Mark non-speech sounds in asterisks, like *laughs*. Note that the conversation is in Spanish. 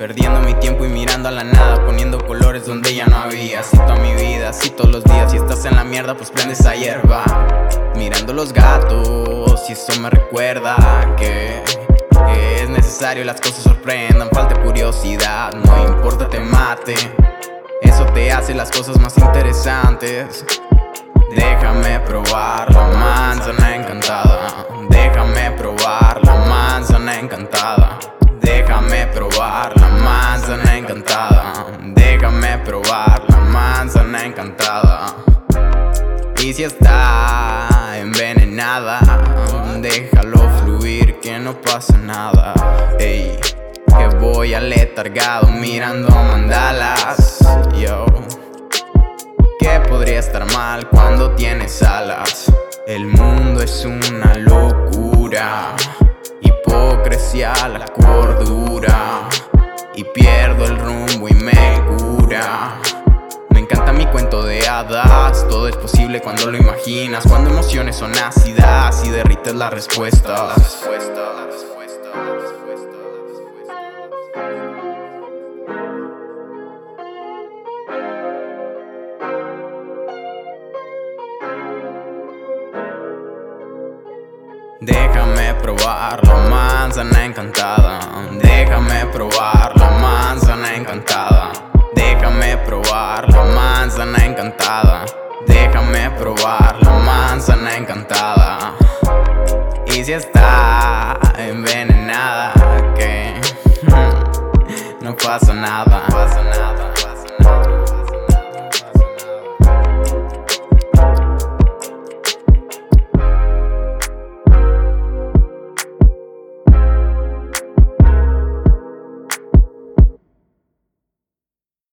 Perdiendo mi tiempo y mirando a la nada, poniendo colores donde ya no había. Así toda mi vida, así todos los días. Si estás en la mierda, pues prende esa hierba. Mirando los gatos, y eso me recuerda que, es necesario las cosas sorprendan. Falta curiosidad, no importa, te mate. Eso te hace las cosas más interesantes. Déjame probar la manzana Déjame probar la manzana encantada. Déjame probar la manzana encantada. Y si está envenenada, déjalo fluir que no pasa nada. Ey, que voy aletargado mirando mandalas. Yo, que podría estar mal cuando tienes alas. El mundo es una locura la cordura y pierdo el rumbo y me cura. Me encanta mi cuento de hadas, todo es posible cuando lo imaginas, cuando emociones son ácidas y derrites la respuesta. La respuesta, la respuesta, Déjame probar la manzana encantada. Déjame probar la manzana encantada. Déjame probar la manzana encantada. Déjame probar la manzana encantada. Y si está envenenada, que *laughs* no pasa nada.